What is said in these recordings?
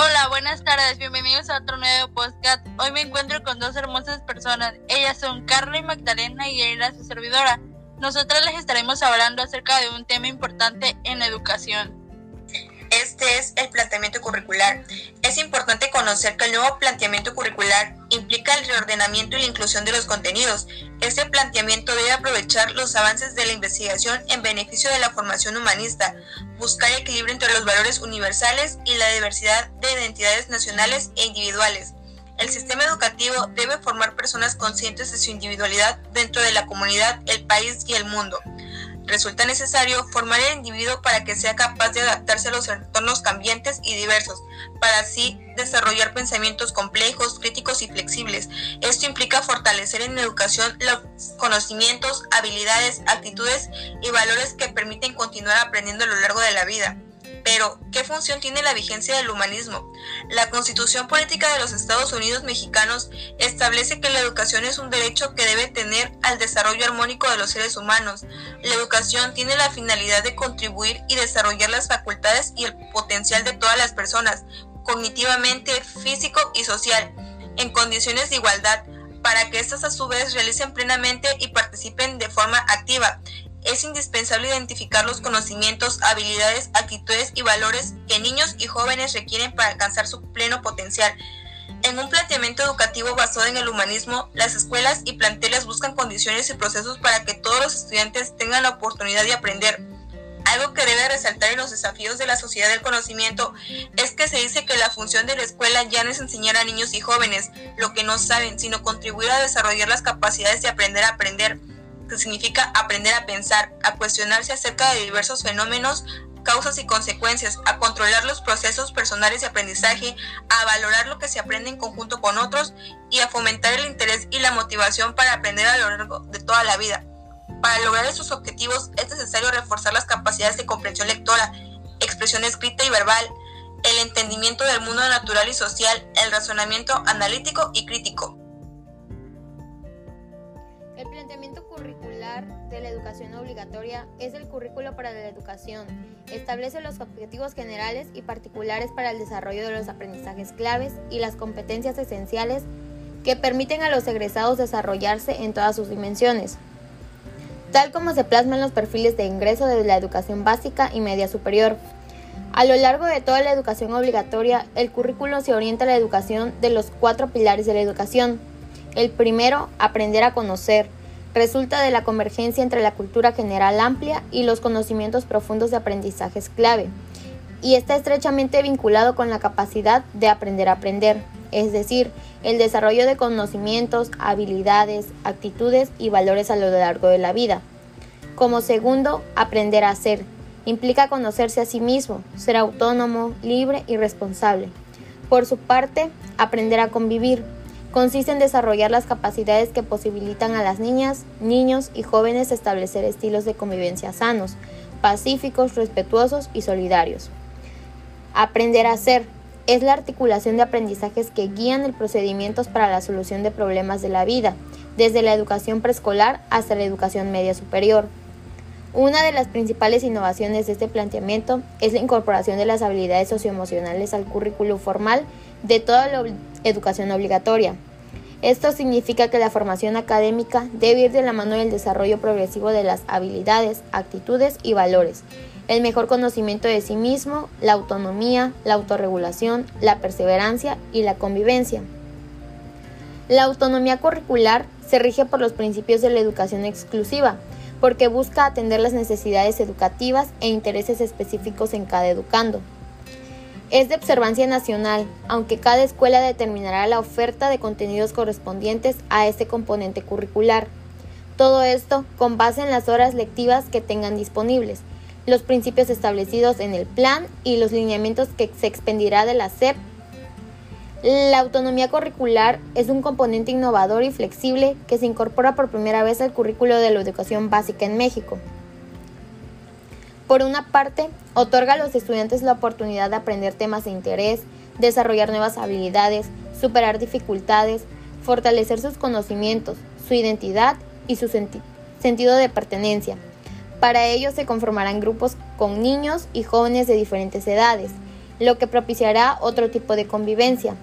Hola, buenas tardes, bienvenidos a otro nuevo podcast. Hoy me encuentro con dos hermosas personas. Ellas son Carla y Magdalena y ella su servidora. Nosotras les estaremos hablando acerca de un tema importante en la educación. Este es el planteamiento curricular. Es importante conocer que el nuevo planteamiento curricular implica el reordenamiento y la inclusión de los contenidos. Este planteamiento debe aprovechar los avances de la investigación en beneficio de la formación humanista, buscar equilibrio entre los valores universales y la diversidad de identidades nacionales e individuales. El sistema educativo debe formar personas conscientes de su individualidad dentro de la comunidad, el país y el mundo resulta necesario formar el individuo para que sea capaz de adaptarse a los entornos cambiantes y diversos, para así desarrollar pensamientos complejos, críticos y flexibles. Esto implica fortalecer en educación los conocimientos, habilidades, actitudes y valores que permiten continuar aprendiendo a lo largo de la vida. Pero, ¿qué función tiene la vigencia del humanismo? La Constitución Política de los Estados Unidos Mexicanos establece que la educación es un derecho que debe tener al desarrollo armónico de los seres humanos. La educación tiene la finalidad de contribuir y desarrollar las facultades y el potencial de todas las personas, cognitivamente, físico y social, en condiciones de igualdad, para que éstas a su vez realicen plenamente y participen de forma activa es indispensable identificar los conocimientos, habilidades, actitudes y valores que niños y jóvenes requieren para alcanzar su pleno potencial. En un planteamiento educativo basado en el humanismo, las escuelas y planteles buscan condiciones y procesos para que todos los estudiantes tengan la oportunidad de aprender. Algo que debe resaltar en los desafíos de la sociedad del conocimiento es que se dice que la función de la escuela ya no es enseñar a niños y jóvenes lo que no saben, sino contribuir a desarrollar las capacidades de aprender a aprender que significa aprender a pensar, a cuestionarse acerca de diversos fenómenos, causas y consecuencias, a controlar los procesos personales de aprendizaje, a valorar lo que se aprende en conjunto con otros y a fomentar el interés y la motivación para aprender a lo largo de toda la vida. Para lograr estos objetivos es necesario reforzar las capacidades de comprensión lectora, expresión escrita y verbal, el entendimiento del mundo natural y social, el razonamiento analítico y crítico. El planteamiento curricular de la educación obligatoria es el currículo para la educación. Establece los objetivos generales y particulares para el desarrollo de los aprendizajes claves y las competencias esenciales que permiten a los egresados desarrollarse en todas sus dimensiones, tal como se plasma en los perfiles de ingreso de la educación básica y media superior. A lo largo de toda la educación obligatoria, el currículo se orienta a la educación de los cuatro pilares de la educación, el primero, aprender a conocer. Resulta de la convergencia entre la cultura general amplia y los conocimientos profundos de aprendizajes clave, y está estrechamente vinculado con la capacidad de aprender a aprender, es decir, el desarrollo de conocimientos, habilidades, actitudes y valores a lo largo de la vida. Como segundo, aprender a ser. Implica conocerse a sí mismo, ser autónomo, libre y responsable. Por su parte, aprender a convivir consiste en desarrollar las capacidades que posibilitan a las niñas, niños y jóvenes establecer estilos de convivencia sanos, pacíficos, respetuosos y solidarios. Aprender a ser es la articulación de aprendizajes que guían el procedimientos para la solución de problemas de la vida, desde la educación preescolar hasta la educación media superior. Una de las principales innovaciones de este planteamiento es la incorporación de las habilidades socioemocionales al currículo formal de toda la educación obligatoria. Esto significa que la formación académica debe ir de la mano del desarrollo progresivo de las habilidades, actitudes y valores, el mejor conocimiento de sí mismo, la autonomía, la autorregulación, la perseverancia y la convivencia. La autonomía curricular se rige por los principios de la educación exclusiva, porque busca atender las necesidades educativas e intereses específicos en cada educando es de observancia nacional, aunque cada escuela determinará la oferta de contenidos correspondientes a este componente curricular. Todo esto con base en las horas lectivas que tengan disponibles, los principios establecidos en el plan y los lineamientos que se expendirá de la SEP. La autonomía curricular es un componente innovador y flexible que se incorpora por primera vez al currículo de la educación básica en México. Por una parte, otorga a los estudiantes la oportunidad de aprender temas de interés, desarrollar nuevas habilidades, superar dificultades, fortalecer sus conocimientos, su identidad y su sentido de pertenencia. Para ello se conformarán grupos con niños y jóvenes de diferentes edades. lo que propiciará otro tipo de convivencia,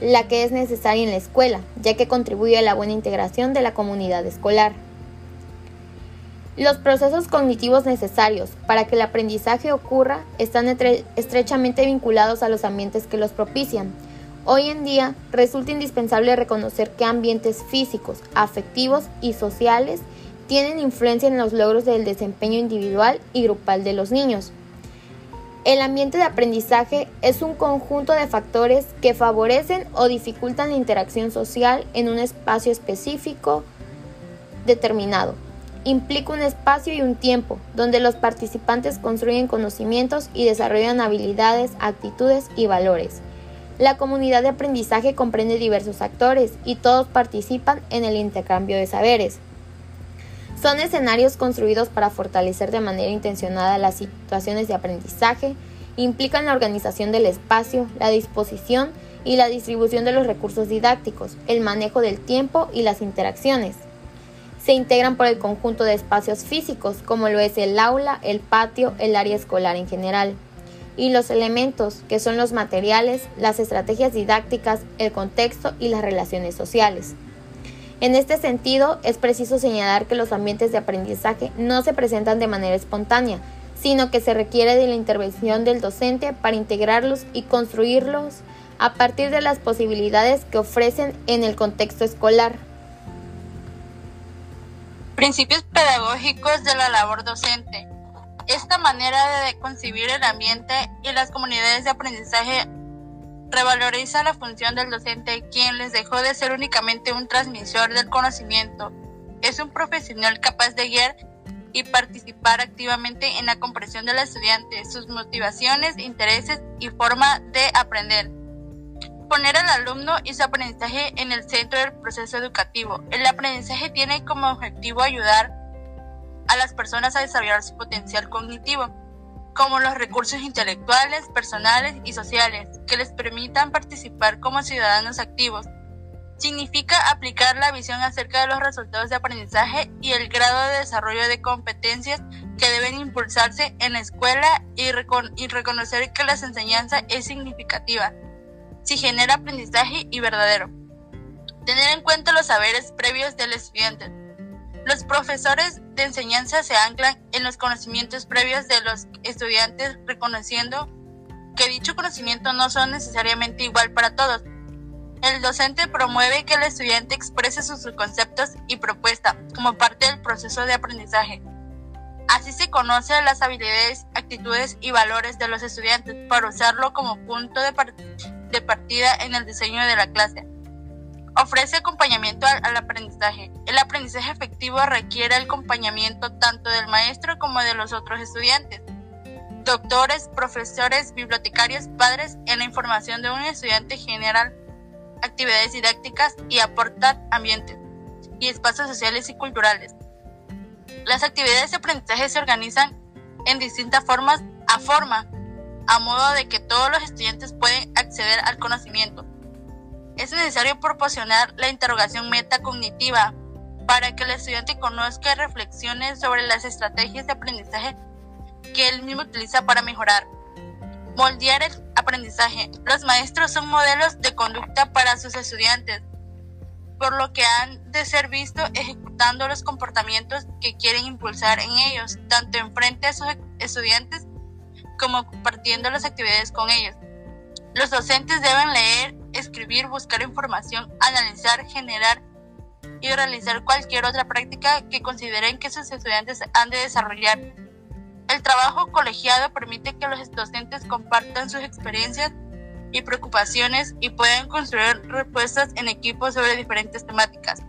la que es necesaria en la escuela, ya que contribuye a la buena integración de la comunidad escolar. Los procesos cognitivos necesarios para que el aprendizaje ocurra están estrechamente vinculados a los ambientes que los propician. Hoy en día resulta indispensable reconocer que ambientes físicos, afectivos y sociales tienen influencia en los logros del desempeño individual y grupal de los niños. El ambiente de aprendizaje es un conjunto de factores que favorecen o dificultan la interacción social en un espacio específico determinado implica un espacio y un tiempo donde los participantes construyen conocimientos y desarrollan habilidades, actitudes y valores. La comunidad de aprendizaje comprende diversos actores y todos participan en el intercambio de saberes. Son escenarios construidos para fortalecer de manera intencionada las situaciones de aprendizaje, implican la organización del espacio, la disposición y la distribución de los recursos didácticos, el manejo del tiempo y las interacciones se integran por el conjunto de espacios físicos, como lo es el aula, el patio, el área escolar en general, y los elementos, que son los materiales, las estrategias didácticas, el contexto y las relaciones sociales. En este sentido, es preciso señalar que los ambientes de aprendizaje no se presentan de manera espontánea, sino que se requiere de la intervención del docente para integrarlos y construirlos a partir de las posibilidades que ofrecen en el contexto escolar. Principios pedagógicos de la labor docente. Esta manera de concebir el ambiente y las comunidades de aprendizaje revaloriza la función del docente, quien les dejó de ser únicamente un transmisor del conocimiento. Es un profesional capaz de guiar y participar activamente en la comprensión del estudiante, sus motivaciones, intereses y forma de aprender. Poner al alumno y su aprendizaje en el centro del proceso educativo. El aprendizaje tiene como objetivo ayudar a las personas a desarrollar su potencial cognitivo, como los recursos intelectuales, personales y sociales, que les permitan participar como ciudadanos activos. Significa aplicar la visión acerca de los resultados de aprendizaje y el grado de desarrollo de competencias que deben impulsarse en la escuela y, y reconocer que la enseñanza es significativa si genera aprendizaje y verdadero. Tener en cuenta los saberes previos del estudiante. Los profesores de enseñanza se anclan en los conocimientos previos de los estudiantes, reconociendo que dicho conocimiento no son necesariamente igual para todos. El docente promueve que el estudiante exprese sus conceptos y propuestas como parte del proceso de aprendizaje. Así se conocen las habilidades, actitudes y valores de los estudiantes para usarlo como punto de, partida de partida en el diseño de la clase. Ofrece acompañamiento al, aprendizaje. El aprendizaje efectivo requiere el acompañamiento tanto del maestro como de los otros estudiantes. Doctores, profesores, bibliotecarios, padres en la información de un estudiante general actividades didácticas y aportar ambientes y espacios sociales y culturales. Las actividades de aprendizaje se organizan en distintas formas a forma a modo de que todos los estudiantes pueden acceder al conocimiento. Es necesario proporcionar la interrogación metacognitiva para que el estudiante conozca y reflexione sobre las estrategias de aprendizaje que él mismo utiliza para mejorar. Moldear el aprendizaje. Los maestros son modelos de conducta para sus estudiantes, por lo que han de ser vistos ejecutando los comportamientos que quieren impulsar en ellos, tanto en frente a sus estudiantes como compartiendo las actividades con ellos. Los docentes deben leer, escribir, buscar información, analizar, generar y realizar cualquier otra práctica que consideren que sus estudiantes han de desarrollar. El trabajo colegiado permite que los docentes compartan sus experiencias y preocupaciones y puedan construir respuestas en equipo sobre diferentes temáticas.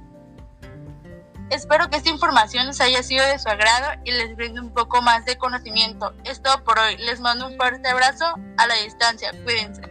Espero que esta información les haya sido de su agrado y les brinde un poco más de conocimiento. Es todo por hoy. Les mando un fuerte abrazo a la distancia. Cuídense.